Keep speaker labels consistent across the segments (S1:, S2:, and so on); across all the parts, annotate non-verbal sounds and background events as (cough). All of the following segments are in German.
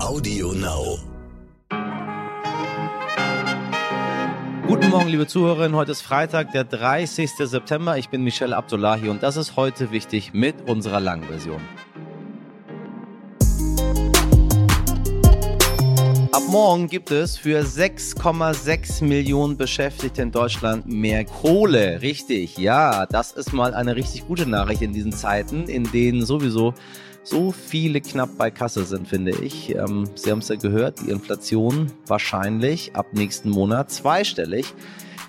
S1: Audio Now.
S2: Guten Morgen, liebe Zuhörerinnen. Heute ist Freitag, der 30. September. Ich bin Michelle Abdullahi und das ist heute wichtig mit unserer Langversion. Ab morgen gibt es für 6,6 Millionen Beschäftigte in Deutschland mehr Kohle. Richtig, ja, das ist mal eine richtig gute Nachricht in diesen Zeiten, in denen sowieso so viele knapp bei Kasse sind, finde ich. Ähm, Sie haben es ja gehört, die Inflation wahrscheinlich ab nächsten Monat zweistellig.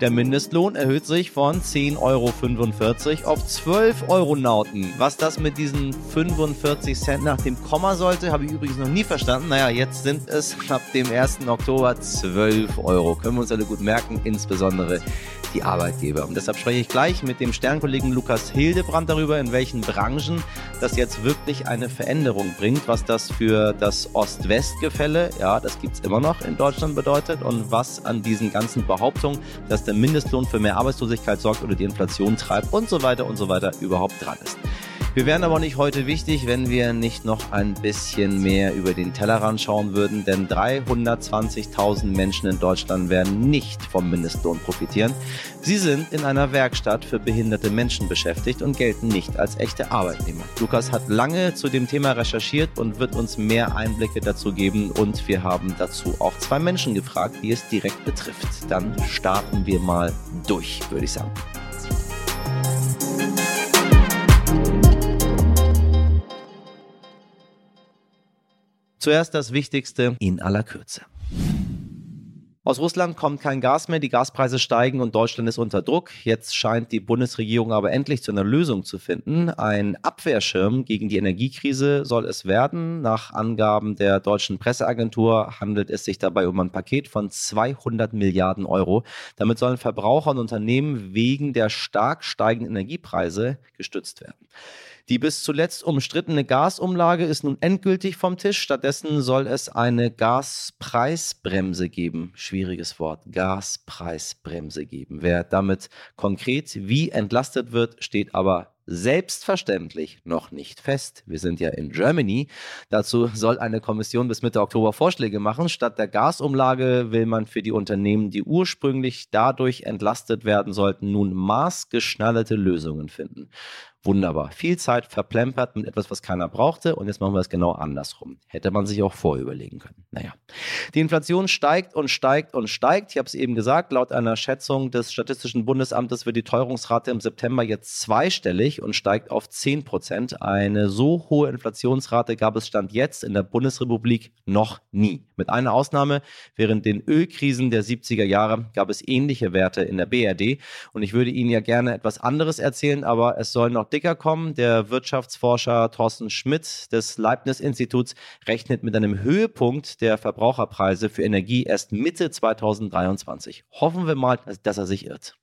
S2: Der Mindestlohn erhöht sich von 10,45 Euro auf 12 Euro Nauten. Was das mit diesen 45 Cent nach dem Komma sollte, habe ich übrigens noch nie verstanden. Naja, jetzt sind es ab dem 1. Oktober 12 Euro. Können wir uns alle gut merken, insbesondere die Arbeitgeber. Und deshalb spreche ich gleich mit dem Sternkollegen Lukas Hildebrand darüber, in welchen Branchen das jetzt wirklich eine Veränderung bringt, was das für das Ost-West-Gefälle, ja, das gibt es immer noch in Deutschland bedeutet und was an diesen ganzen Behauptungen, dass der Mindestlohn für mehr Arbeitslosigkeit sorgt oder die Inflation treibt und so weiter und so weiter überhaupt dran ist. Wir wären aber nicht heute wichtig, wenn wir nicht noch ein bisschen mehr über den Tellerrand schauen würden, denn 320.000 Menschen in Deutschland werden nicht vom Mindestlohn profitieren. Sie sind in einer Werkstatt für behinderte Menschen beschäftigt und gelten nicht als echte Arbeitnehmer. Lukas hat lange zu dem Thema recherchiert und wird uns mehr Einblicke dazu geben und wir haben dazu auch zwei Menschen gefragt, die es direkt betrifft. Dann starten wir mal durch, würde ich sagen. Zuerst das Wichtigste in aller Kürze. Aus Russland kommt kein Gas mehr, die Gaspreise steigen und Deutschland ist unter Druck. Jetzt scheint die Bundesregierung aber endlich zu einer Lösung zu finden. Ein Abwehrschirm gegen die Energiekrise soll es werden. Nach Angaben der deutschen Presseagentur handelt es sich dabei um ein Paket von 200 Milliarden Euro. Damit sollen Verbraucher und Unternehmen wegen der stark steigenden Energiepreise gestützt werden. Die bis zuletzt umstrittene Gasumlage ist nun endgültig vom Tisch. Stattdessen soll es eine Gaspreisbremse geben. Schwieriges Wort. Gaspreisbremse geben. Wer damit konkret wie entlastet wird, steht aber selbstverständlich noch nicht fest. Wir sind ja in Germany. Dazu soll eine Kommission bis Mitte Oktober Vorschläge machen. Statt der Gasumlage will man für die Unternehmen, die ursprünglich dadurch entlastet werden sollten, nun maßgeschneiderte Lösungen finden. Wunderbar. Viel Zeit verplempert mit etwas, was keiner brauchte. Und jetzt machen wir es genau andersrum. Hätte man sich auch vorüberlegen können. Naja. Die Inflation steigt und steigt und steigt. Ich habe es eben gesagt, laut einer Schätzung des Statistischen Bundesamtes wird die Teuerungsrate im September jetzt zweistellig und steigt auf 10 Prozent. Eine so hohe Inflationsrate gab es Stand jetzt in der Bundesrepublik noch nie. Mit einer Ausnahme, während den Ölkrisen der 70er Jahre gab es ähnliche Werte in der BRD. Und ich würde Ihnen ja gerne etwas anderes erzählen, aber es soll noch dicker kommen. Der Wirtschaftsforscher Thorsten Schmidt des Leibniz-Instituts rechnet mit einem Höhepunkt der Verbraucherpreise für Energie erst Mitte 2023. Hoffen wir mal, dass er sich irrt.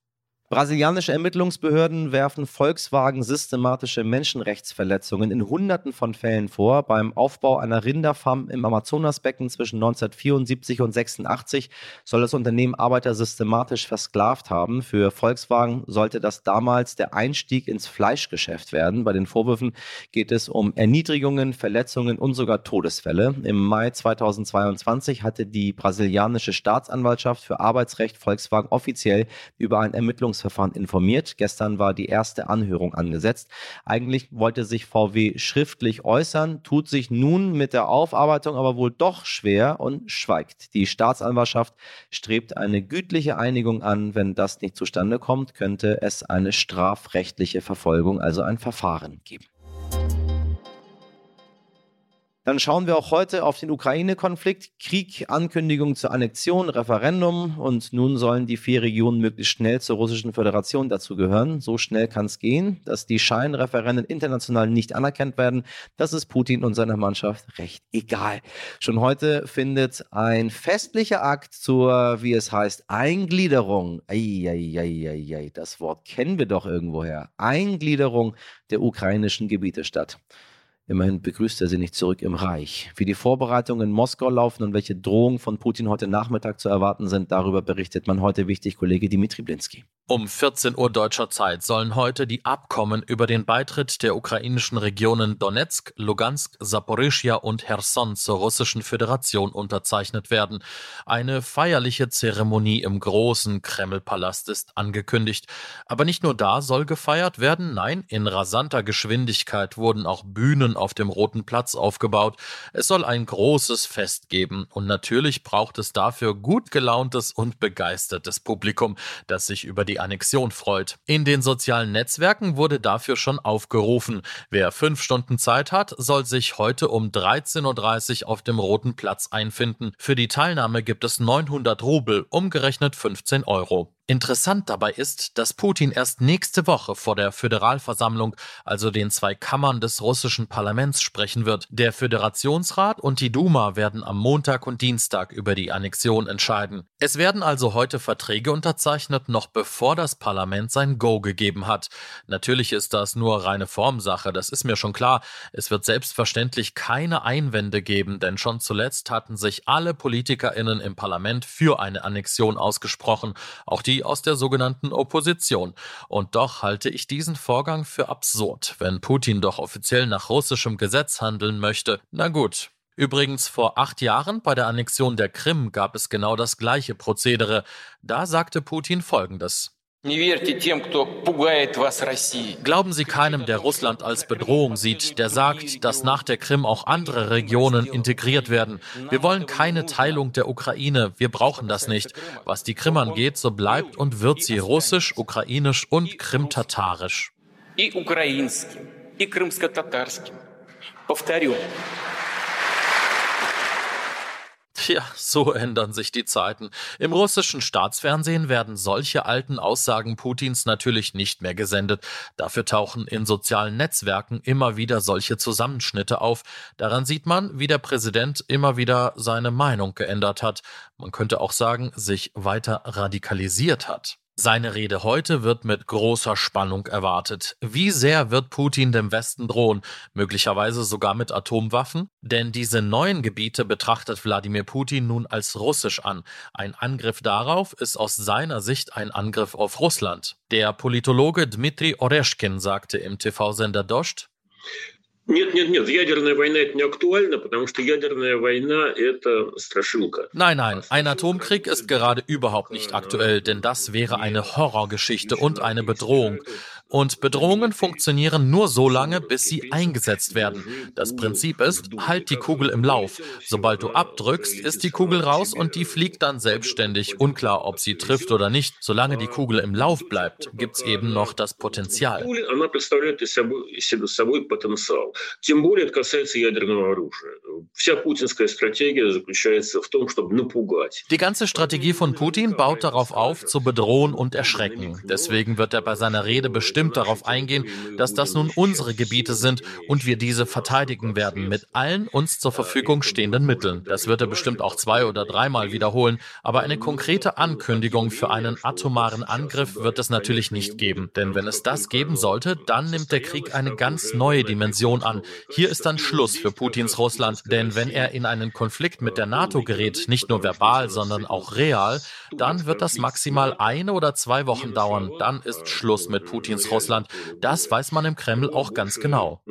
S2: Brasilianische Ermittlungsbehörden werfen Volkswagen systematische Menschenrechtsverletzungen in Hunderten von Fällen vor. Beim Aufbau einer Rinderfarm im Amazonasbecken zwischen 1974 und 86 soll das Unternehmen Arbeiter systematisch versklavt haben. Für Volkswagen sollte das damals der Einstieg ins Fleischgeschäft werden. Bei den Vorwürfen geht es um Erniedrigungen, Verletzungen und sogar Todesfälle. Im Mai 2022 hatte die brasilianische Staatsanwaltschaft für Arbeitsrecht Volkswagen offiziell über ein Ermittlungs Ermittlungsverfahren informiert. Gestern war die erste Anhörung angesetzt. Eigentlich wollte sich VW schriftlich äußern, tut sich nun mit der Aufarbeitung aber wohl doch schwer und schweigt. Die Staatsanwaltschaft strebt eine gütliche Einigung an. Wenn das nicht zustande kommt, könnte es eine strafrechtliche Verfolgung, also ein Verfahren geben. Dann schauen wir auch heute auf den Ukraine-Konflikt. Krieg, Ankündigung zur Annexion, Referendum und nun sollen die vier Regionen möglichst schnell zur Russischen Föderation dazugehören. So schnell kann es gehen, dass die Scheinreferenden international nicht anerkannt werden. Das ist Putin und seiner Mannschaft recht egal. Schon heute findet ein festlicher Akt zur, wie es heißt, Eingliederung. Eieieiei, das Wort kennen wir doch irgendwoher. Eingliederung der ukrainischen Gebiete statt. Immerhin begrüßt er sie nicht zurück im Reich. Wie die Vorbereitungen in Moskau laufen und welche Drohungen von Putin heute Nachmittag zu erwarten sind, darüber berichtet man heute wichtig Kollege Dimitri Blinski.
S1: Um 14 Uhr deutscher Zeit sollen heute die Abkommen über den Beitritt der ukrainischen Regionen Donetsk, Lugansk, Saporischia und Cherson zur russischen Föderation unterzeichnet werden. Eine feierliche Zeremonie im großen Kremlpalast ist angekündigt. Aber nicht nur da soll gefeiert werden, nein, in rasanter Geschwindigkeit wurden auch Bühnen auf dem Roten Platz aufgebaut. Es soll ein großes Fest geben und natürlich braucht es dafür gut gelauntes und begeistertes Publikum, das sich über die Annexion freut. In den sozialen Netzwerken wurde dafür schon aufgerufen. Wer fünf Stunden Zeit hat, soll sich heute um 13.30 Uhr auf dem Roten Platz einfinden. Für die Teilnahme gibt es 900 Rubel, umgerechnet 15 Euro. Interessant dabei ist, dass Putin erst nächste Woche vor der Föderalversammlung, also den zwei Kammern des russischen Parlaments, sprechen wird. Der Föderationsrat und die Duma werden am Montag und Dienstag über die Annexion entscheiden. Es werden also heute Verträge unterzeichnet, noch bevor das Parlament sein Go gegeben hat. Natürlich ist das nur reine Formsache, das ist mir schon klar. Es wird selbstverständlich keine Einwände geben, denn schon zuletzt hatten sich alle PolitikerInnen im Parlament für eine Annexion ausgesprochen. Auch die aus der sogenannten Opposition. Und doch halte ich diesen Vorgang für absurd, wenn Putin doch offiziell nach russischem Gesetz handeln möchte. Na gut, Übrigens, vor acht Jahren bei der Annexion der Krim gab es genau das gleiche Prozedere. Da sagte Putin Folgendes. Glauben Sie keinem, der Russland als Bedrohung sieht, der sagt, dass nach der Krim auch andere Regionen integriert werden. Wir wollen keine Teilung der Ukraine, wir brauchen das nicht. Was die Krim angeht, so bleibt und wird sie russisch, ukrainisch und krimtatarisch. И украинским, и крымско-татарским. Повторю, Tja, so ändern sich die Zeiten. Im russischen Staatsfernsehen werden solche alten Aussagen Putins natürlich nicht mehr gesendet. Dafür tauchen in sozialen Netzwerken immer wieder solche Zusammenschnitte auf. Daran sieht man, wie der Präsident immer wieder seine Meinung geändert hat. Man könnte auch sagen, sich weiter radikalisiert hat. Seine Rede heute wird mit großer Spannung erwartet. Wie sehr wird Putin dem Westen drohen? Möglicherweise sogar mit Atomwaffen? Denn diese neuen Gebiete betrachtet Wladimir Putin nun als russisch an. Ein Angriff darauf ist aus seiner Sicht ein Angriff auf Russland. Der Politologe Dmitri Oreschkin sagte im TV-Sender Dost,
S3: Нет, нет, нет, ядерная война это не актуально, потому что ядерная война это страшилка.
S1: Nein, nein, ein Atomkrieg ist gerade überhaupt nicht aktuell, denn das wäre eine Horrorgeschichte und eine Bedrohung. Und Bedrohungen funktionieren nur so lange, bis sie eingesetzt werden. Das Prinzip ist, halt die Kugel im Lauf. Sobald du abdrückst, ist die Kugel raus und die fliegt dann selbstständig. Unklar, ob sie trifft oder nicht. Solange die Kugel im Lauf bleibt, gibt's eben noch das Potenzial.
S3: Тем более это касается ядерного оружия. Вся путинская стратегия заключается в том, чтобы напугать.
S1: Die ganze Strategie von Putin baut darauf auf, zu bedrohen und erschrecken. Deswegen wird er bei seiner Rede bestimmt darauf eingehen, dass das nun unsere Gebiete sind und wir diese verteidigen werden mit allen uns zur Verfügung stehenden Mitteln. Das wird er bestimmt auch zwei oder dreimal wiederholen, aber eine konkrete Ankündigung für einen atomaren Angriff wird es natürlich nicht geben. Denn wenn es das geben sollte, dann nimmt der Krieg eine ganz neue Dimension an. Hier ist dann Schluss für Putins Russland, denn wenn er in einen Konflikt mit der NATO gerät, nicht nur verbal, sondern auch real, dann wird das maximal eine oder zwei Wochen dauern. Dann ist Schluss mit Putins Russland. Das weiß man im Kreml auch ganz genau.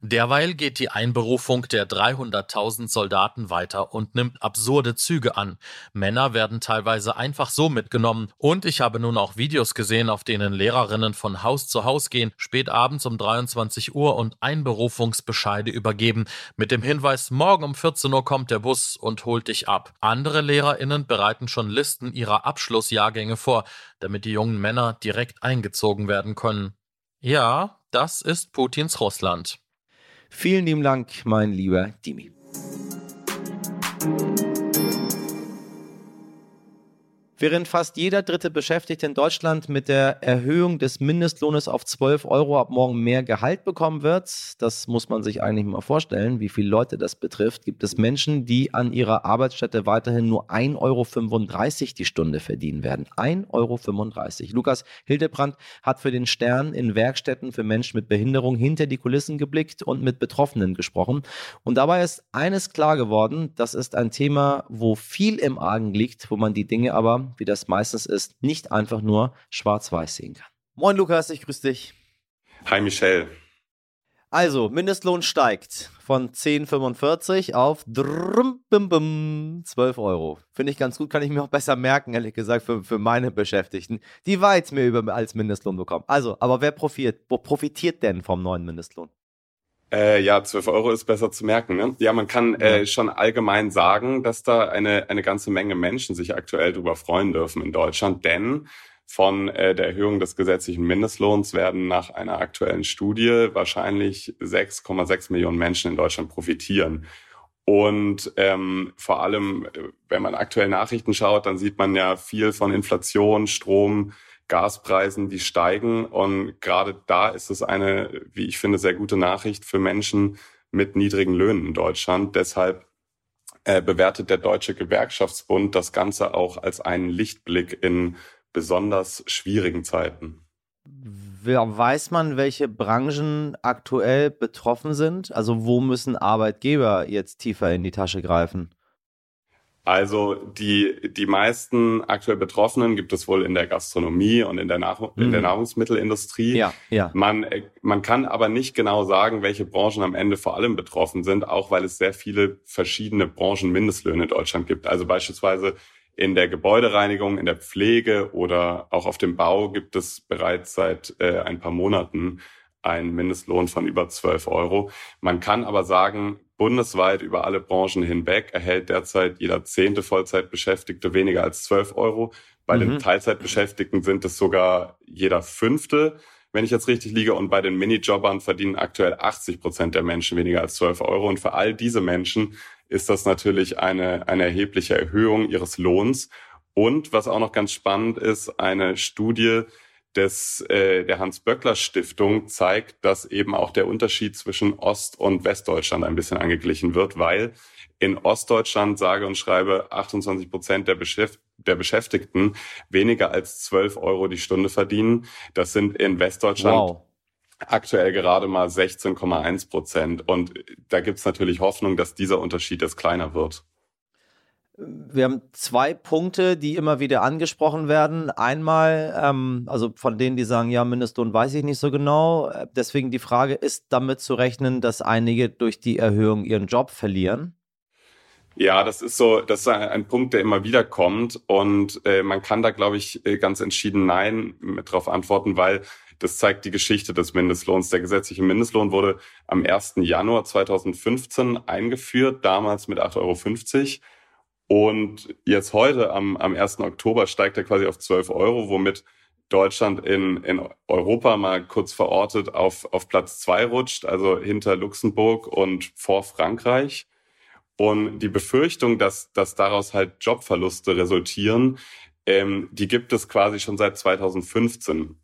S1: Derweil geht die Einberufung der 300.000 Soldaten weiter und nimmt absurde Züge an. Männer werden teilweise einfach so mitgenommen und ich habe nun auch Videos gesehen, auf denen Lehrerinnen von Haus zu Haus gehen, spät abends um 23 Uhr und Einberufungsbescheide übergeben, mit dem Hinweis, morgen um 14 Uhr kommt der Bus und holt dich ab. Andere Lehrerinnen bereiten schon Listen ihrer Abschlussjahrgänge vor, damit die jungen Männer direkt eingezogen werden können. Ja, das ist Putins Russland.
S2: Vielen lieben Dank, mein lieber Dimi. Während fast jeder dritte Beschäftigte in Deutschland mit der Erhöhung des Mindestlohnes auf 12 Euro ab morgen mehr Gehalt bekommen wird, das muss man sich eigentlich mal vorstellen, wie viele Leute das betrifft, gibt es Menschen, die an ihrer Arbeitsstätte weiterhin nur 1,35 Euro die Stunde verdienen werden. 1,35 Euro. Lukas Hildebrand hat für den Stern in Werkstätten für Menschen mit Behinderung hinter die Kulissen geblickt und mit Betroffenen gesprochen. Und dabei ist eines klar geworden, das ist ein Thema, wo viel im Argen liegt, wo man die Dinge aber wie das meistens ist, nicht einfach nur schwarz-weiß sehen kann. Moin Lukas, ich grüße dich.
S4: Hi Michelle.
S2: Also, Mindestlohn steigt von 10,45 auf 12 Euro. Finde ich ganz gut, kann ich mir auch besser merken, ehrlich gesagt, für, für meine Beschäftigten, die weit mehr über als Mindestlohn bekommen. Also, aber wer profitiert, profitiert denn vom neuen Mindestlohn?
S4: Äh, ja, 12 Euro ist besser zu merken. Ne? Ja, man kann äh, schon allgemein sagen, dass da eine, eine ganze Menge Menschen sich aktuell darüber freuen dürfen in Deutschland, denn von äh, der Erhöhung des gesetzlichen Mindestlohns werden nach einer aktuellen Studie wahrscheinlich 6,6 Millionen Menschen in Deutschland profitieren. Und ähm, vor allem, äh, wenn man aktuell Nachrichten schaut, dann sieht man ja viel von Inflation, Strom, Gaspreisen, die steigen. Und gerade da ist es eine, wie ich finde, sehr gute Nachricht für Menschen mit niedrigen Löhnen in Deutschland. Deshalb äh, bewertet der Deutsche Gewerkschaftsbund das Ganze auch als einen Lichtblick in besonders schwierigen Zeiten.
S2: Weiß man, welche Branchen aktuell betroffen sind? Also wo müssen Arbeitgeber jetzt tiefer in die Tasche greifen?
S4: Also die, die meisten aktuell Betroffenen gibt es wohl in der Gastronomie und in der, Nahrung, mhm. in der mhm. Nahrungsmittelindustrie.
S2: Ja, ja.
S4: Man, man kann aber nicht genau sagen, welche Branchen am Ende vor allem betroffen sind, auch weil es sehr viele verschiedene Branchenmindestlöhne in Deutschland gibt. Also beispielsweise in der Gebäudereinigung, in der Pflege oder auch auf dem Bau gibt es bereits seit äh, ein paar Monaten einen Mindestlohn von über 12 Euro. Man kann aber sagen, bundesweit über alle Branchen hinweg erhält derzeit jeder zehnte Vollzeitbeschäftigte weniger als 12 Euro. Bei mhm. den Teilzeitbeschäftigten sind es sogar jeder fünfte, wenn ich jetzt richtig liege. Und bei den Minijobbern verdienen aktuell 80 Prozent der Menschen weniger als 12 Euro. Und für all diese Menschen ist das natürlich eine, eine erhebliche Erhöhung ihres Lohns. Und was auch noch ganz spannend ist, eine Studie des, äh, der Hans-Böckler-Stiftung zeigt, dass eben auch der Unterschied zwischen Ost- und Westdeutschland ein bisschen angeglichen wird, weil in Ostdeutschland sage und schreibe 28 Prozent der, Beschäft der Beschäftigten weniger als 12 Euro die Stunde verdienen. Das sind in Westdeutschland wow. aktuell gerade mal 16,1 Prozent. Und da gibt's natürlich Hoffnung, dass dieser Unterschied jetzt kleiner wird.
S2: Wir haben zwei Punkte, die immer wieder angesprochen werden. Einmal, ähm, also von denen, die sagen, ja, Mindestlohn weiß ich nicht so genau. Deswegen die Frage, ist damit zu rechnen, dass einige durch die Erhöhung ihren Job verlieren?
S4: Ja, das ist so, das ist ein Punkt, der immer wieder kommt. Und äh, man kann da, glaube ich, äh, ganz entschieden Nein mit drauf antworten, weil das zeigt die Geschichte des Mindestlohns. Der gesetzliche Mindestlohn wurde am 1. Januar 2015 eingeführt, damals mit 8,50 Euro. Und jetzt heute, am, am 1. Oktober, steigt er quasi auf 12 Euro, womit Deutschland in, in Europa mal kurz verortet auf, auf Platz zwei rutscht, also hinter Luxemburg und vor Frankreich. Und die Befürchtung, dass, dass daraus halt Jobverluste resultieren, ähm, die gibt es quasi schon seit 2015.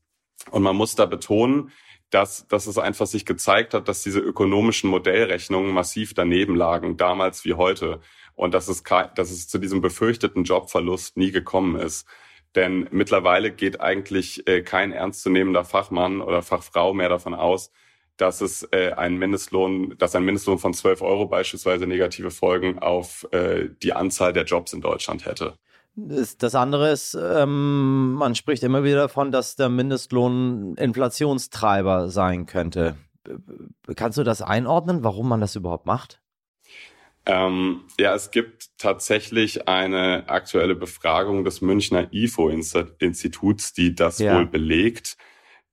S4: Und man muss da betonen, dass, dass es einfach sich gezeigt hat, dass diese ökonomischen Modellrechnungen massiv daneben lagen, damals wie heute und dass es, dass es zu diesem befürchteten Jobverlust nie gekommen ist. Denn mittlerweile geht eigentlich äh, kein ernstzunehmender Fachmann oder Fachfrau mehr davon aus, dass es äh, ein Mindestlohn, dass ein Mindestlohn von 12 Euro beispielsweise negative Folgen auf äh, die Anzahl der Jobs in Deutschland hätte.
S2: Das andere ist, ähm, man spricht immer wieder davon, dass der Mindestlohn Inflationstreiber sein könnte. Kannst du das einordnen, warum man das überhaupt macht?
S4: Ähm, ja, es gibt tatsächlich eine aktuelle Befragung des Münchner IFO-Instituts, die das ja. wohl belegt.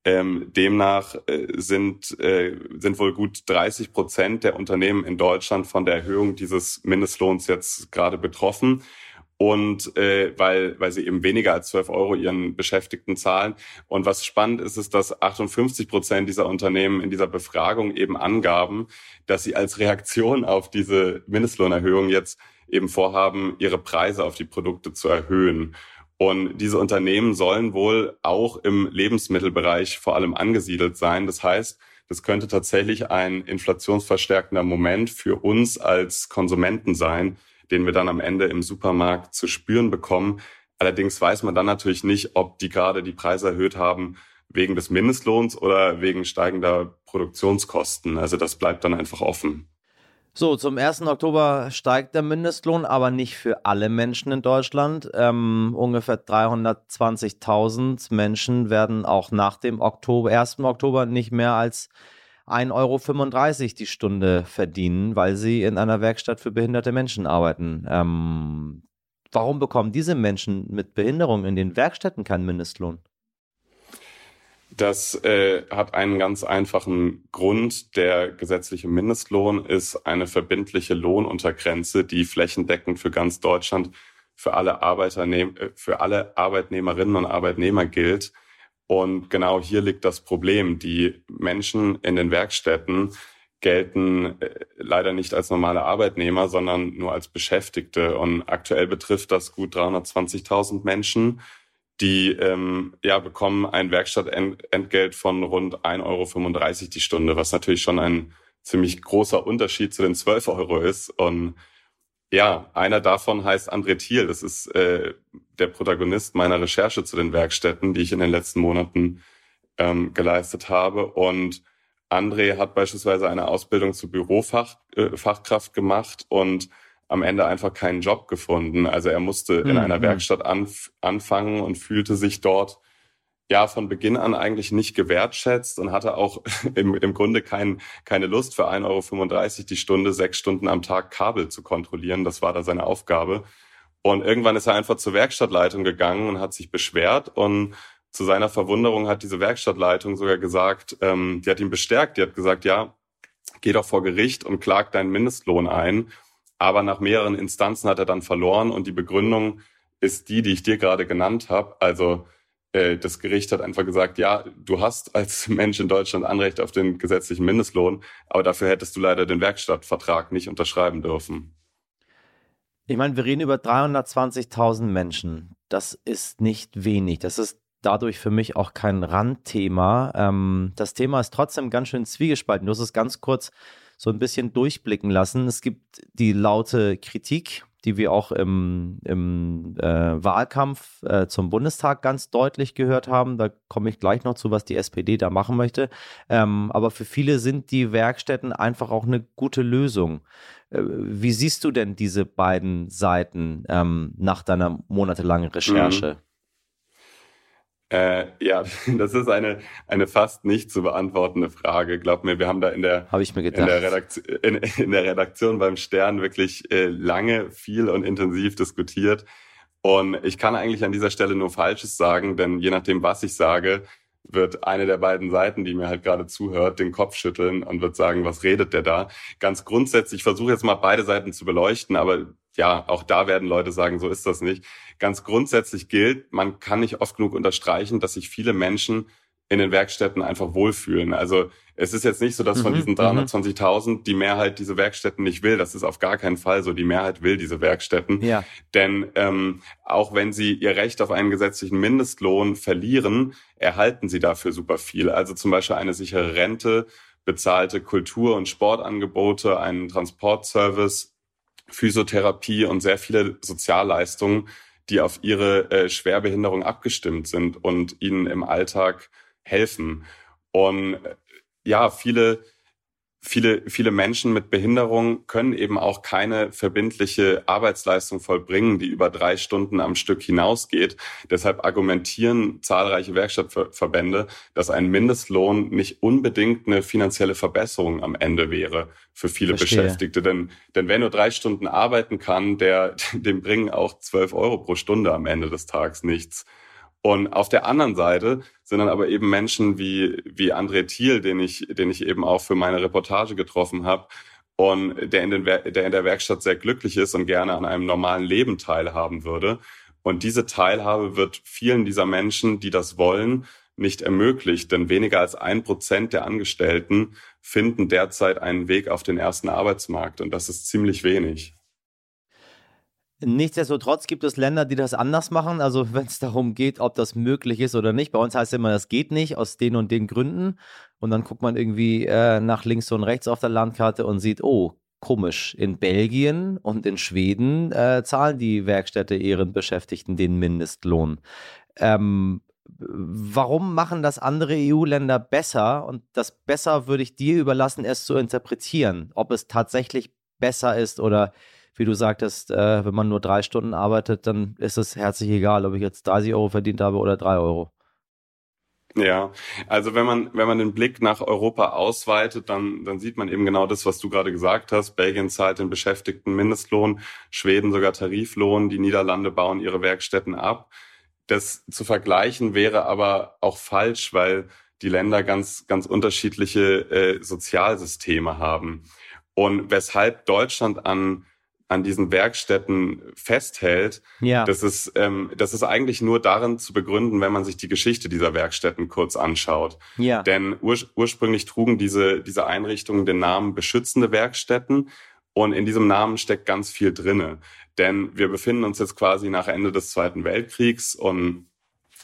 S4: Ähm, demnach äh, sind, äh, sind wohl gut 30 Prozent der Unternehmen in Deutschland von der Erhöhung dieses Mindestlohns jetzt gerade betroffen und äh, weil, weil sie eben weniger als 12 Euro ihren Beschäftigten zahlen. Und was spannend ist, ist, dass 58 Prozent dieser Unternehmen in dieser Befragung eben angaben, dass sie als Reaktion auf diese Mindestlohnerhöhung jetzt eben vorhaben, ihre Preise auf die Produkte zu erhöhen. Und diese Unternehmen sollen wohl auch im Lebensmittelbereich vor allem angesiedelt sein. Das heißt, das könnte tatsächlich ein inflationsverstärkender Moment für uns als Konsumenten sein, den wir dann am Ende im Supermarkt zu spüren bekommen. Allerdings weiß man dann natürlich nicht, ob die gerade die Preise erhöht haben wegen des Mindestlohns oder wegen steigender Produktionskosten. Also das bleibt dann einfach offen.
S2: So, zum 1. Oktober steigt der Mindestlohn, aber nicht für alle Menschen in Deutschland. Ähm, ungefähr 320.000 Menschen werden auch nach dem Oktober, 1. Oktober nicht mehr als 1,35 Euro die Stunde verdienen, weil sie in einer Werkstatt für behinderte Menschen arbeiten. Ähm, warum bekommen diese Menschen mit Behinderung in den Werkstätten keinen Mindestlohn?
S4: Das äh, hat einen ganz einfachen Grund. Der gesetzliche Mindestlohn ist eine verbindliche Lohnuntergrenze, die flächendeckend für ganz Deutschland für alle, Arbeiternehm äh, für alle Arbeitnehmerinnen und Arbeitnehmer gilt. Und genau hier liegt das Problem. Die Menschen in den Werkstätten gelten äh, leider nicht als normale Arbeitnehmer, sondern nur als Beschäftigte. Und aktuell betrifft das gut 320.000 Menschen die ähm, ja, bekommen ein Werkstattentgelt von rund 1,35 Euro die Stunde, was natürlich schon ein ziemlich großer Unterschied zu den 12 Euro ist. Und ja, einer davon heißt André Thiel. Das ist äh, der Protagonist meiner Recherche zu den Werkstätten, die ich in den letzten Monaten ähm, geleistet habe. Und André hat beispielsweise eine Ausbildung zur Bürofachkraft äh, gemacht und am Ende einfach keinen Job gefunden. Also er musste in mhm. einer Werkstatt anf anfangen und fühlte sich dort ja von Beginn an eigentlich nicht gewertschätzt und hatte auch (laughs) im, im Grunde kein, keine Lust für 1,35 Euro die Stunde, sechs Stunden am Tag Kabel zu kontrollieren. Das war da seine Aufgabe. Und irgendwann ist er einfach zur Werkstattleitung gegangen und hat sich beschwert und zu seiner Verwunderung hat diese Werkstattleitung sogar gesagt, ähm, die hat ihn bestärkt, die hat gesagt, ja, geh doch vor Gericht und klag deinen Mindestlohn ein. Aber nach mehreren Instanzen hat er dann verloren und die Begründung ist die, die ich dir gerade genannt habe. Also das Gericht hat einfach gesagt, ja, du hast als Mensch in Deutschland Anrecht auf den gesetzlichen Mindestlohn, aber dafür hättest du leider den Werkstattvertrag nicht unterschreiben dürfen.
S2: Ich meine, wir reden über 320.000 Menschen. Das ist nicht wenig. Das ist dadurch für mich auch kein Randthema. Ähm, das Thema ist trotzdem ganz schön zwiegespalten. Du hast es ganz kurz so ein bisschen durchblicken lassen. Es gibt die laute Kritik, die wir auch im, im äh, Wahlkampf äh, zum Bundestag ganz deutlich gehört haben. Da komme ich gleich noch zu, was die SPD da machen möchte. Ähm, aber für viele sind die Werkstätten einfach auch eine gute Lösung. Äh, wie siehst du denn diese beiden Seiten ähm, nach deiner monatelangen Recherche? Mhm.
S4: Äh, ja, das ist eine, eine fast nicht zu beantwortende Frage. Glaub mir, wir haben da in der,
S2: Hab ich mir gedacht.
S4: In, der Redaktion, in, in der Redaktion beim Stern wirklich äh, lange, viel und intensiv diskutiert. Und ich kann eigentlich an dieser Stelle nur Falsches sagen, denn je nachdem, was ich sage, wird eine der beiden Seiten, die mir halt gerade zuhört, den Kopf schütteln und wird sagen, was redet der da? Ganz grundsätzlich, ich versuche jetzt mal beide Seiten zu beleuchten, aber ja, auch da werden Leute sagen, so ist das nicht. Ganz grundsätzlich gilt, man kann nicht oft genug unterstreichen, dass sich viele Menschen in den Werkstätten einfach wohlfühlen. Also es ist jetzt nicht so, dass von mhm, diesen 320.000 mhm. die Mehrheit diese Werkstätten nicht will. Das ist auf gar keinen Fall so. Die Mehrheit will diese Werkstätten. Ja. Denn ähm, auch wenn sie ihr Recht auf einen gesetzlichen Mindestlohn verlieren, erhalten sie dafür super viel. Also zum Beispiel eine sichere Rente, bezahlte Kultur- und Sportangebote, einen Transportservice, Physiotherapie und sehr viele Sozialleistungen, die auf ihre äh, Schwerbehinderung abgestimmt sind und ihnen im Alltag helfen. Und äh, ja, viele viele, viele Menschen mit Behinderung können eben auch keine verbindliche Arbeitsleistung vollbringen, die über drei Stunden am Stück hinausgeht. Deshalb argumentieren zahlreiche Werkstattverbände, dass ein Mindestlohn nicht unbedingt eine finanzielle Verbesserung am Ende wäre für viele Verstehe. Beschäftigte. Denn, denn wer nur drei Stunden arbeiten kann, der, (laughs) dem bringen auch zwölf Euro pro Stunde am Ende des Tages nichts. Und auf der anderen Seite sind dann aber eben Menschen wie, wie André Thiel, den ich, den ich eben auch für meine Reportage getroffen habe und der in, den, der in der Werkstatt sehr glücklich ist und gerne an einem normalen Leben teilhaben würde. Und diese Teilhabe wird vielen dieser Menschen, die das wollen, nicht ermöglicht, denn weniger als ein Prozent der Angestellten finden derzeit einen Weg auf den ersten Arbeitsmarkt und das ist ziemlich wenig.
S2: Nichtsdestotrotz gibt es Länder, die das anders machen. Also (laughs) wenn es darum geht, ob das möglich ist oder nicht. Bei uns heißt es immer, das geht nicht aus den und den Gründen. Und dann guckt man irgendwie äh, nach links und rechts auf der Landkarte und sieht, oh, komisch. In Belgien und in Schweden äh, zahlen die Werkstätte ihren Beschäftigten den Mindestlohn. Ähm, warum machen das andere EU-Länder besser? Und das besser würde ich dir überlassen, es zu interpretieren, ob es tatsächlich besser ist oder wie du sagtest, äh, wenn man nur drei Stunden arbeitet, dann ist es herzlich egal, ob ich jetzt 30 Euro verdient habe oder drei Euro.
S4: Ja, also wenn man, wenn man den Blick nach Europa ausweitet, dann, dann sieht man eben genau das, was du gerade gesagt hast. Belgien zahlt den Beschäftigten Mindestlohn, Schweden sogar Tariflohn, die Niederlande bauen ihre Werkstätten ab. Das zu vergleichen wäre aber auch falsch, weil die Länder ganz, ganz unterschiedliche äh, Sozialsysteme haben. Und weshalb Deutschland an an diesen Werkstätten festhält, ja. das ist ähm, das ist eigentlich nur darin zu begründen, wenn man sich die Geschichte dieser Werkstätten kurz anschaut. Ja. Denn ur ursprünglich trugen diese diese Einrichtungen den Namen beschützende Werkstätten und in diesem Namen steckt ganz viel drinne. Denn wir befinden uns jetzt quasi nach Ende des Zweiten Weltkriegs und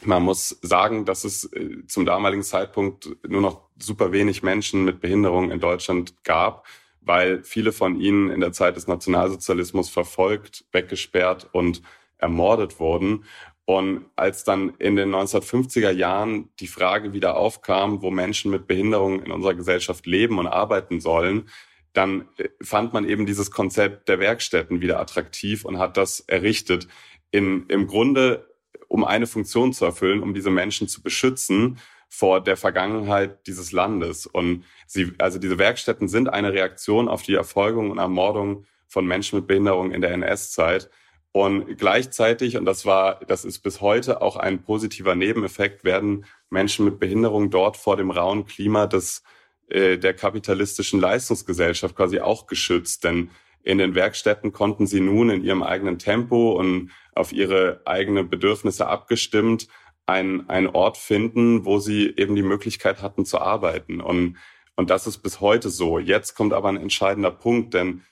S4: man muss sagen, dass es äh, zum damaligen Zeitpunkt nur noch super wenig Menschen mit Behinderung in Deutschland gab weil viele von ihnen in der Zeit des Nationalsozialismus verfolgt, weggesperrt und ermordet wurden. Und als dann in den 1950er Jahren die Frage wieder aufkam, wo Menschen mit Behinderung in unserer Gesellschaft leben und arbeiten sollen, dann äh, fand man eben dieses Konzept der Werkstätten wieder attraktiv und hat das errichtet. In, Im Grunde, um eine Funktion zu erfüllen, um diese Menschen zu beschützen vor der Vergangenheit dieses Landes. Und sie, also diese Werkstätten sind eine Reaktion auf die Erfolgung und Ermordung von Menschen mit Behinderung in der NS-Zeit. Und gleichzeitig, und das war, das ist bis heute auch ein positiver Nebeneffekt, werden Menschen mit Behinderung dort vor dem rauen Klima des, äh, der kapitalistischen Leistungsgesellschaft quasi auch geschützt. Denn in den Werkstätten konnten sie nun in ihrem eigenen Tempo und auf ihre eigenen Bedürfnisse abgestimmt ein, ein Ort finden, wo sie eben die Möglichkeit hatten zu arbeiten. Und, und das ist bis heute so. Jetzt kommt aber ein entscheidender Punkt, denn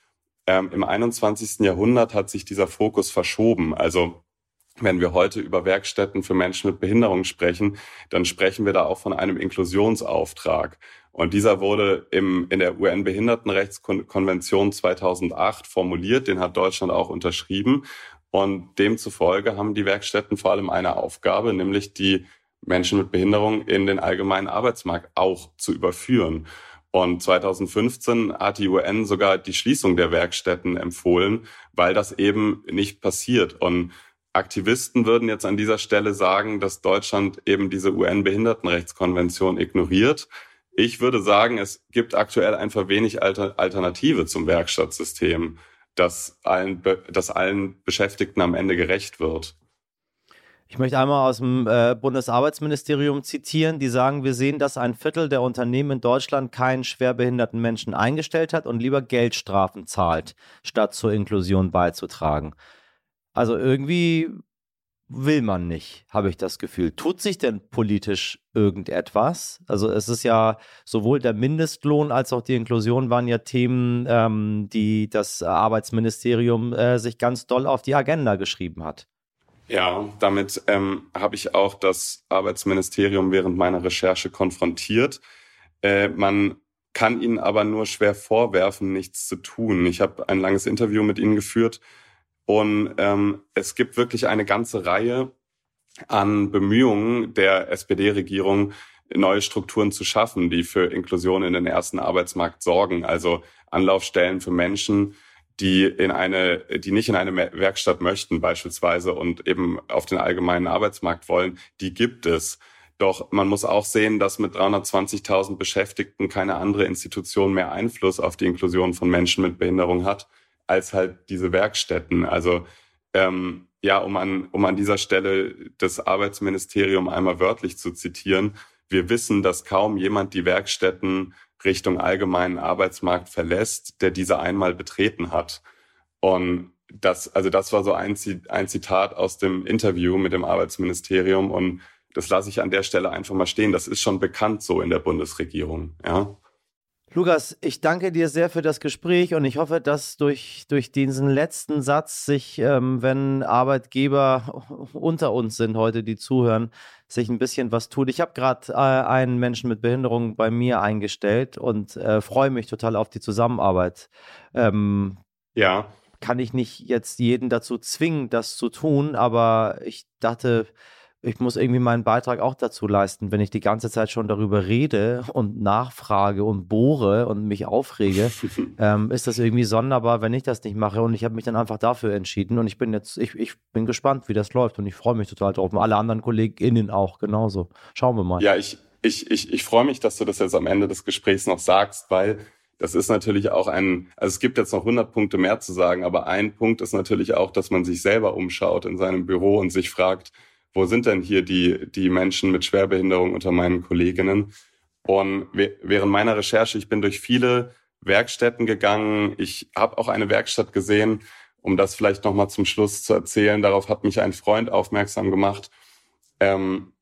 S4: ähm, im 21. Jahrhundert hat sich dieser Fokus verschoben. Also wenn wir heute über Werkstätten für Menschen mit Behinderung sprechen, dann sprechen wir da auch von einem Inklusionsauftrag. Und dieser wurde im, in der UN-Behindertenrechtskonvention 2008 formuliert, den hat Deutschland auch unterschrieben. Und demzufolge haben die Werkstätten vor allem eine Aufgabe, nämlich die Menschen mit Behinderung in den allgemeinen Arbeitsmarkt auch zu überführen. Und 2015 hat die UN sogar die Schließung der Werkstätten empfohlen, weil das eben nicht passiert. Und Aktivisten würden jetzt an dieser Stelle sagen, dass Deutschland eben diese UN-Behindertenrechtskonvention ignoriert. Ich würde sagen, es gibt aktuell einfach wenig Alternative zum Werkstattsystem dass allen, dass allen Beschäftigten am Ende gerecht wird.
S2: Ich möchte einmal aus dem äh, Bundesarbeitsministerium zitieren, die sagen, wir sehen, dass ein Viertel der Unternehmen in Deutschland keinen schwerbehinderten Menschen eingestellt hat und lieber Geldstrafen zahlt, statt zur Inklusion beizutragen. Also irgendwie will man nicht, habe ich das Gefühl. Tut sich denn politisch irgendetwas? Also es ist ja sowohl der Mindestlohn als auch die Inklusion waren ja Themen, ähm, die das Arbeitsministerium äh, sich ganz doll auf die Agenda geschrieben hat.
S4: Ja, damit ähm, habe ich auch das Arbeitsministerium während meiner Recherche konfrontiert. Äh, man kann ihnen aber nur schwer vorwerfen, nichts zu tun. Ich habe ein langes Interview mit ihnen geführt und ähm, es gibt wirklich eine ganze Reihe an Bemühungen der SPD-Regierung, neue Strukturen zu schaffen, die für Inklusion in den ersten Arbeitsmarkt sorgen. Also Anlaufstellen für Menschen, die in eine, die nicht in eine Werkstatt möchten beispielsweise und eben auf den allgemeinen Arbeitsmarkt wollen, die gibt es. Doch man muss auch sehen, dass mit 320.000 Beschäftigten keine andere Institution mehr Einfluss auf die Inklusion von Menschen mit Behinderung hat als halt diese Werkstätten. Also ähm, ja, um an, um an dieser Stelle das Arbeitsministerium einmal wörtlich zu zitieren, wir wissen, dass kaum jemand die Werkstätten Richtung allgemeinen Arbeitsmarkt verlässt, der diese einmal betreten hat. Und das, also das war so ein, ein Zitat aus dem Interview mit dem Arbeitsministerium und das lasse ich an der Stelle einfach mal stehen. Das ist schon bekannt so in der Bundesregierung, ja.
S2: Lukas, ich danke dir sehr für das Gespräch und ich hoffe, dass durch, durch diesen letzten Satz sich, ähm, wenn Arbeitgeber (laughs) unter uns sind heute, die zuhören, sich ein bisschen was tut. Ich habe gerade äh, einen Menschen mit Behinderung bei mir eingestellt und äh, freue mich total auf die Zusammenarbeit. Ähm,
S4: ja.
S2: Kann ich nicht jetzt jeden dazu zwingen, das zu tun, aber ich dachte, ich muss irgendwie meinen Beitrag auch dazu leisten, wenn ich die ganze Zeit schon darüber rede und nachfrage und bohre und mich aufrege, (laughs) ähm, ist das irgendwie sonderbar, wenn ich das nicht mache. Und ich habe mich dann einfach dafür entschieden. Und ich bin jetzt, ich, ich bin gespannt, wie das läuft. Und ich freue mich total drauf. Und alle anderen KollegInnen auch genauso. Schauen wir mal.
S4: Ja, ich, ich, ich, ich freue mich, dass du das jetzt am Ende des Gesprächs noch sagst, weil das ist natürlich auch ein, also es gibt jetzt noch 100 Punkte mehr zu sagen, aber ein Punkt ist natürlich auch, dass man sich selber umschaut in seinem Büro und sich fragt, wo sind denn hier die, die Menschen mit Schwerbehinderung unter meinen Kolleginnen? Und während meiner Recherche, ich bin durch viele Werkstätten gegangen. Ich habe auch eine Werkstatt gesehen, um das vielleicht nochmal zum Schluss zu erzählen. Darauf hat mich ein Freund aufmerksam gemacht. Ähm,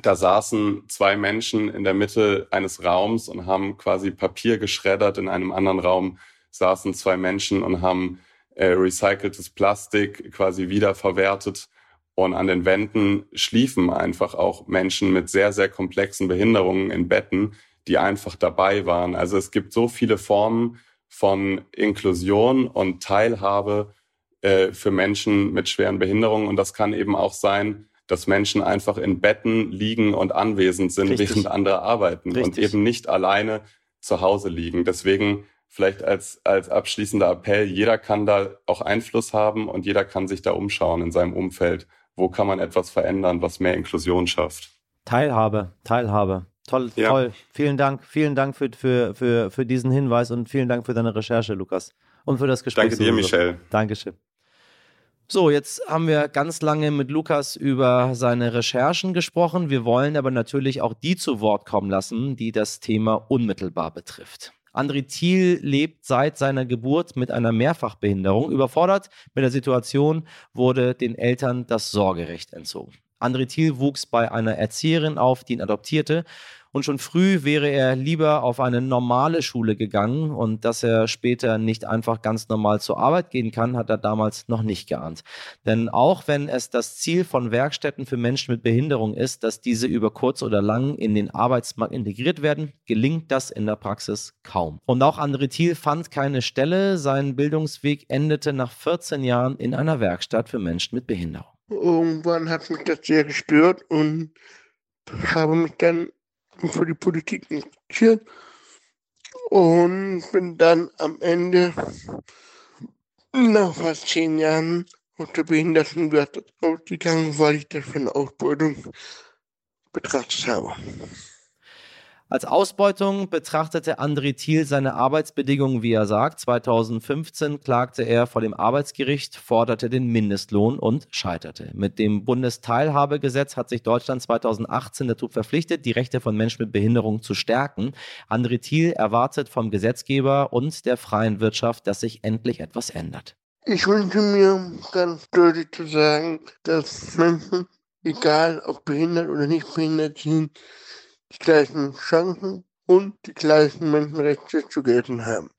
S4: da saßen zwei Menschen in der Mitte eines Raums und haben quasi Papier geschreddert. In einem anderen Raum saßen zwei Menschen und haben äh, recyceltes Plastik quasi wiederverwertet. Und an den Wänden schliefen einfach auch Menschen mit sehr, sehr komplexen Behinderungen in Betten, die einfach dabei waren. Also es gibt so viele Formen von Inklusion und Teilhabe äh, für Menschen mit schweren Behinderungen. Und das kann eben auch sein, dass Menschen einfach in Betten liegen und anwesend sind, Richtig. während andere arbeiten Richtig. und eben nicht alleine zu Hause liegen. Deswegen vielleicht als, als abschließender Appell, jeder kann da auch Einfluss haben und jeder kann sich da umschauen in seinem Umfeld wo kann man etwas verändern, was mehr Inklusion schafft.
S2: Teilhabe, Teilhabe. Toll, ja. toll. Vielen Dank, vielen Dank für, für, für, für diesen Hinweis und vielen Dank für deine Recherche, Lukas. Und für das Gespräch.
S4: Danke dir, Michelle.
S2: Dankeschön. So, jetzt haben wir ganz lange mit Lukas über seine Recherchen gesprochen. Wir wollen aber natürlich auch die zu Wort kommen lassen, die das Thema unmittelbar betrifft. André Thiel lebt seit seiner Geburt mit einer Mehrfachbehinderung. Überfordert mit der Situation wurde den Eltern das Sorgerecht entzogen. André Thiel wuchs bei einer Erzieherin auf, die ihn adoptierte und schon früh wäre er lieber auf eine normale Schule gegangen und dass er später nicht einfach ganz normal zur Arbeit gehen kann, hat er damals noch nicht geahnt. Denn auch wenn es das Ziel von Werkstätten für Menschen mit Behinderung ist, dass diese über kurz oder lang in den Arbeitsmarkt integriert werden, gelingt das in der Praxis kaum. Und auch André Thiel fand keine Stelle. Sein Bildungsweg endete nach 14 Jahren in einer Werkstatt für Menschen mit Behinderung.
S5: Irgendwann hat mich das sehr gestört und habe mich dann für die Politik interessiert und bin dann am Ende nach fast zehn Jahren aus der Behindertenwert ausgegangen, weil ich das für eine Ausbildung betrachtet habe.
S2: Als Ausbeutung betrachtete André Thiel seine Arbeitsbedingungen, wie er sagt. 2015 klagte er vor dem Arbeitsgericht, forderte den Mindestlohn und scheiterte. Mit dem Bundesteilhabegesetz hat sich Deutschland 2018 dazu verpflichtet, die Rechte von Menschen mit Behinderung zu stärken. André Thiel erwartet vom Gesetzgeber und der freien Wirtschaft, dass sich endlich etwas ändert.
S5: Ich wünsche mir ganz deutlich zu sagen, dass Menschen, egal ob behindert oder nicht behindert sind, die gleichen Chancen und die gleichen Menschenrechte zu gelten haben.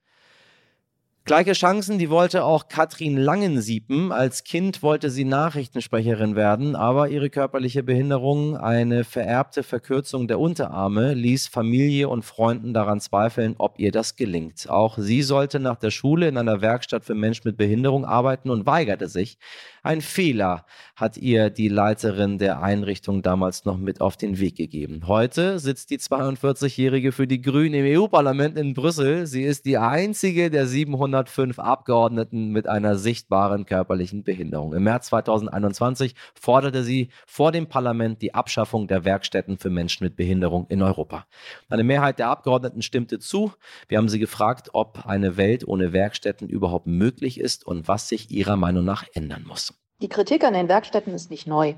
S2: Gleiche Chancen, die wollte auch Katrin Langensiepen. Als Kind wollte sie Nachrichtensprecherin werden, aber ihre körperliche Behinderung, eine vererbte Verkürzung der Unterarme, ließ Familie und Freunden daran zweifeln, ob ihr das gelingt. Auch sie sollte nach der Schule in einer Werkstatt für Menschen mit Behinderung arbeiten und weigerte sich. Ein Fehler hat ihr die Leiterin der Einrichtung damals noch mit auf den Weg gegeben. Heute sitzt die 42-Jährige für die Grünen im EU-Parlament in Brüssel. Sie ist die einzige der 705 Abgeordneten mit einer sichtbaren körperlichen Behinderung. Im März 2021 forderte sie vor dem Parlament die Abschaffung der Werkstätten für Menschen mit Behinderung in Europa. Eine Mehrheit der Abgeordneten stimmte zu. Wir haben sie gefragt, ob eine Welt ohne Werkstätten überhaupt möglich ist und was sich ihrer Meinung nach ändern muss.
S6: Die Kritik an den Werkstätten ist nicht neu.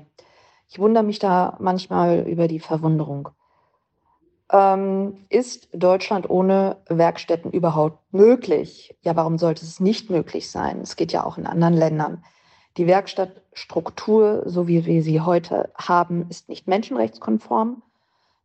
S6: Ich wundere mich da manchmal über die Verwunderung. Ähm, ist Deutschland ohne Werkstätten überhaupt möglich? Ja, warum sollte es nicht möglich sein? Es geht ja auch in anderen Ländern. Die Werkstattstruktur, so wie wir sie heute haben, ist nicht menschenrechtskonform.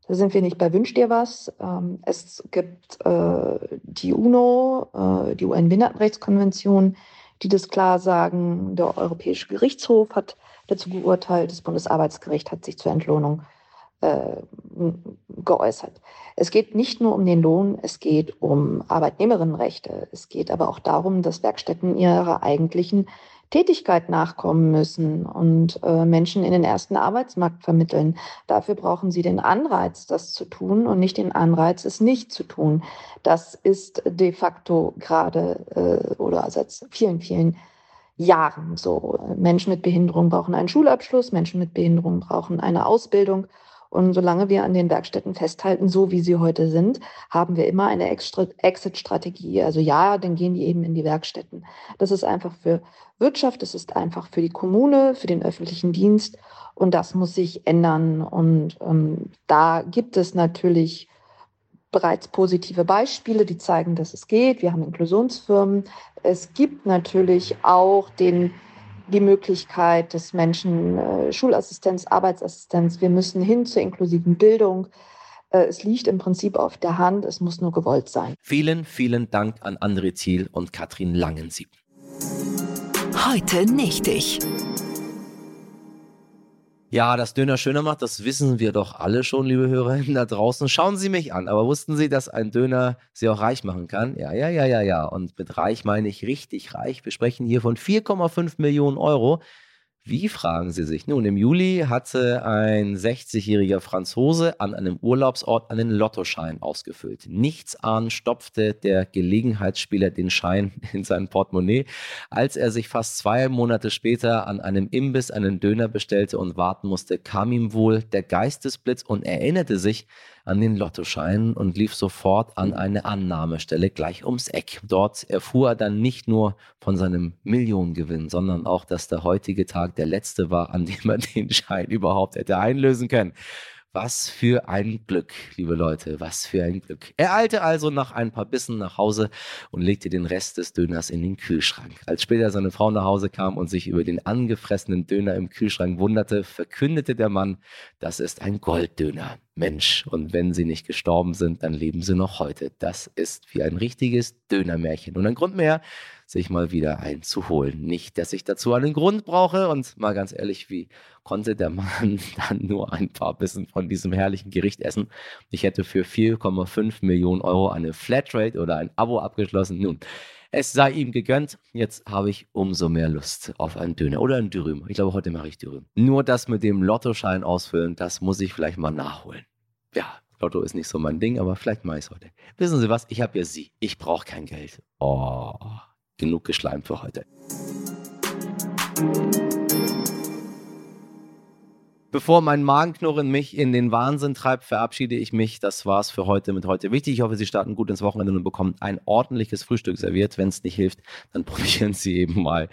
S6: Da sind wir nicht bei Wünsch dir was. Ähm, es gibt äh, die UNO, äh, die UN-Behindertenrechtskonvention, die das klar sagen. Der Europäische Gerichtshof hat dazu geurteilt. Das Bundesarbeitsgericht hat sich zur Entlohnung äh, geäußert. Es geht nicht nur um den Lohn, es geht um Arbeitnehmerinnenrechte. Es geht aber auch darum, dass Werkstätten ihrer eigentlichen Tätigkeit nachkommen müssen und äh, Menschen in den ersten Arbeitsmarkt vermitteln. Dafür brauchen sie den Anreiz, das zu tun und nicht den Anreiz, es nicht zu tun. Das ist de facto gerade äh, oder seit vielen, vielen Jahren so. Menschen mit Behinderung brauchen einen Schulabschluss, Menschen mit Behinderung brauchen eine Ausbildung und solange wir an den Werkstätten festhalten, so wie sie heute sind, haben wir immer eine Exit-Strategie. Also ja, dann gehen die eben in die Werkstätten. Das ist einfach für Wirtschaft, das ist einfach für die Kommune, für den öffentlichen Dienst. Und das muss sich ändern. Und ähm, da gibt es natürlich bereits positive Beispiele, die zeigen, dass es geht. Wir haben Inklusionsfirmen. Es gibt natürlich auch den die Möglichkeit des Menschen äh, Schulassistenz, Arbeitsassistenz. Wir müssen hin zur inklusiven Bildung. Äh, es liegt im Prinzip auf der Hand, es muss nur gewollt sein.
S2: Vielen, vielen Dank an André Ziel und Katrin Langensieb.
S7: Heute nicht ich.
S2: Ja, dass Döner schöner macht, das wissen wir doch alle schon, liebe Hörerinnen da draußen. Schauen Sie mich an. Aber wussten Sie, dass ein Döner Sie auch reich machen kann? Ja, ja, ja, ja, ja. Und mit reich meine ich richtig reich. Wir sprechen hier von 4,5 Millionen Euro. Wie fragen Sie sich? Nun, im Juli hatte ein 60-jähriger Franzose an einem Urlaubsort einen Lottoschein ausgefüllt. Nichts ahnen stopfte der Gelegenheitsspieler den Schein (laughs) in sein Portemonnaie, als er sich fast zwei Monate später an einem Imbiss einen Döner bestellte und warten musste, kam ihm wohl der Geistesblitz und erinnerte sich, an den Lottoschein und lief sofort an eine Annahmestelle gleich ums Eck. Dort erfuhr er dann nicht nur von seinem Millionengewinn, sondern auch, dass der heutige Tag der letzte war, an dem er (laughs) den Schein überhaupt hätte einlösen können. Was für ein Glück, liebe Leute, was für ein Glück. Er eilte also nach ein paar Bissen nach Hause und legte den Rest des Döners in den Kühlschrank. Als später seine Frau nach Hause kam und sich über den angefressenen Döner im Kühlschrank wunderte, verkündete der Mann, das ist ein Golddöner. Mensch, und wenn sie nicht gestorben sind, dann leben sie noch heute. Das ist wie ein richtiges Dönermärchen. Und ein Grund mehr, sich mal wieder einzuholen. Nicht, dass ich dazu einen Grund brauche und mal ganz ehrlich, wie konnte der Mann (laughs) dann nur ein paar Bissen von diesem herrlichen Gericht essen? Ich hätte für 4,5 Millionen Euro eine Flatrate oder ein Abo abgeschlossen. Nun, es sei ihm gegönnt. Jetzt habe ich umso mehr Lust auf einen Döner oder einen Dürüm. Ich glaube, heute mache ich Dürüm. Nur das mit dem Lottoschein ausfüllen, das muss ich vielleicht mal nachholen. Ja, Lotto ist nicht so mein Ding, aber vielleicht mache ich es heute. Wissen Sie was? Ich habe ja Sie. Ich brauche kein Geld. Oh genug geschleimt für heute. Bevor mein Magenknurren mich in den Wahnsinn treibt, verabschiede ich mich. Das war's für heute mit heute wichtig. Ich hoffe, Sie starten gut ins Wochenende und bekommen ein ordentliches Frühstück serviert. Wenn es nicht hilft, dann (laughs) probieren Sie eben mal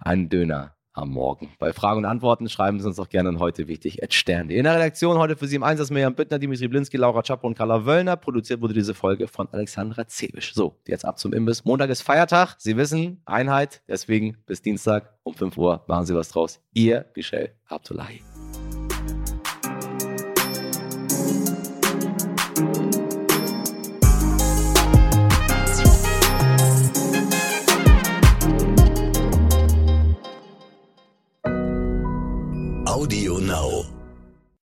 S2: einen Döner am Morgen. Bei Fragen und Antworten schreiben Sie uns doch gerne an heute wichtig at Stern. In der Redaktion heute für Sie im Einsatz Miriam Büttner, Dimitri Blinski, Laura Czapo und Carla Wöllner. Produziert wurde diese Folge von Alexandra Zebisch. So, jetzt ab zum Imbiss. Montag ist Feiertag. Sie wissen, Einheit. Deswegen bis Dienstag um 5 Uhr machen Sie was draus. Ihr Michel Abdullahi.
S7: Audio Now.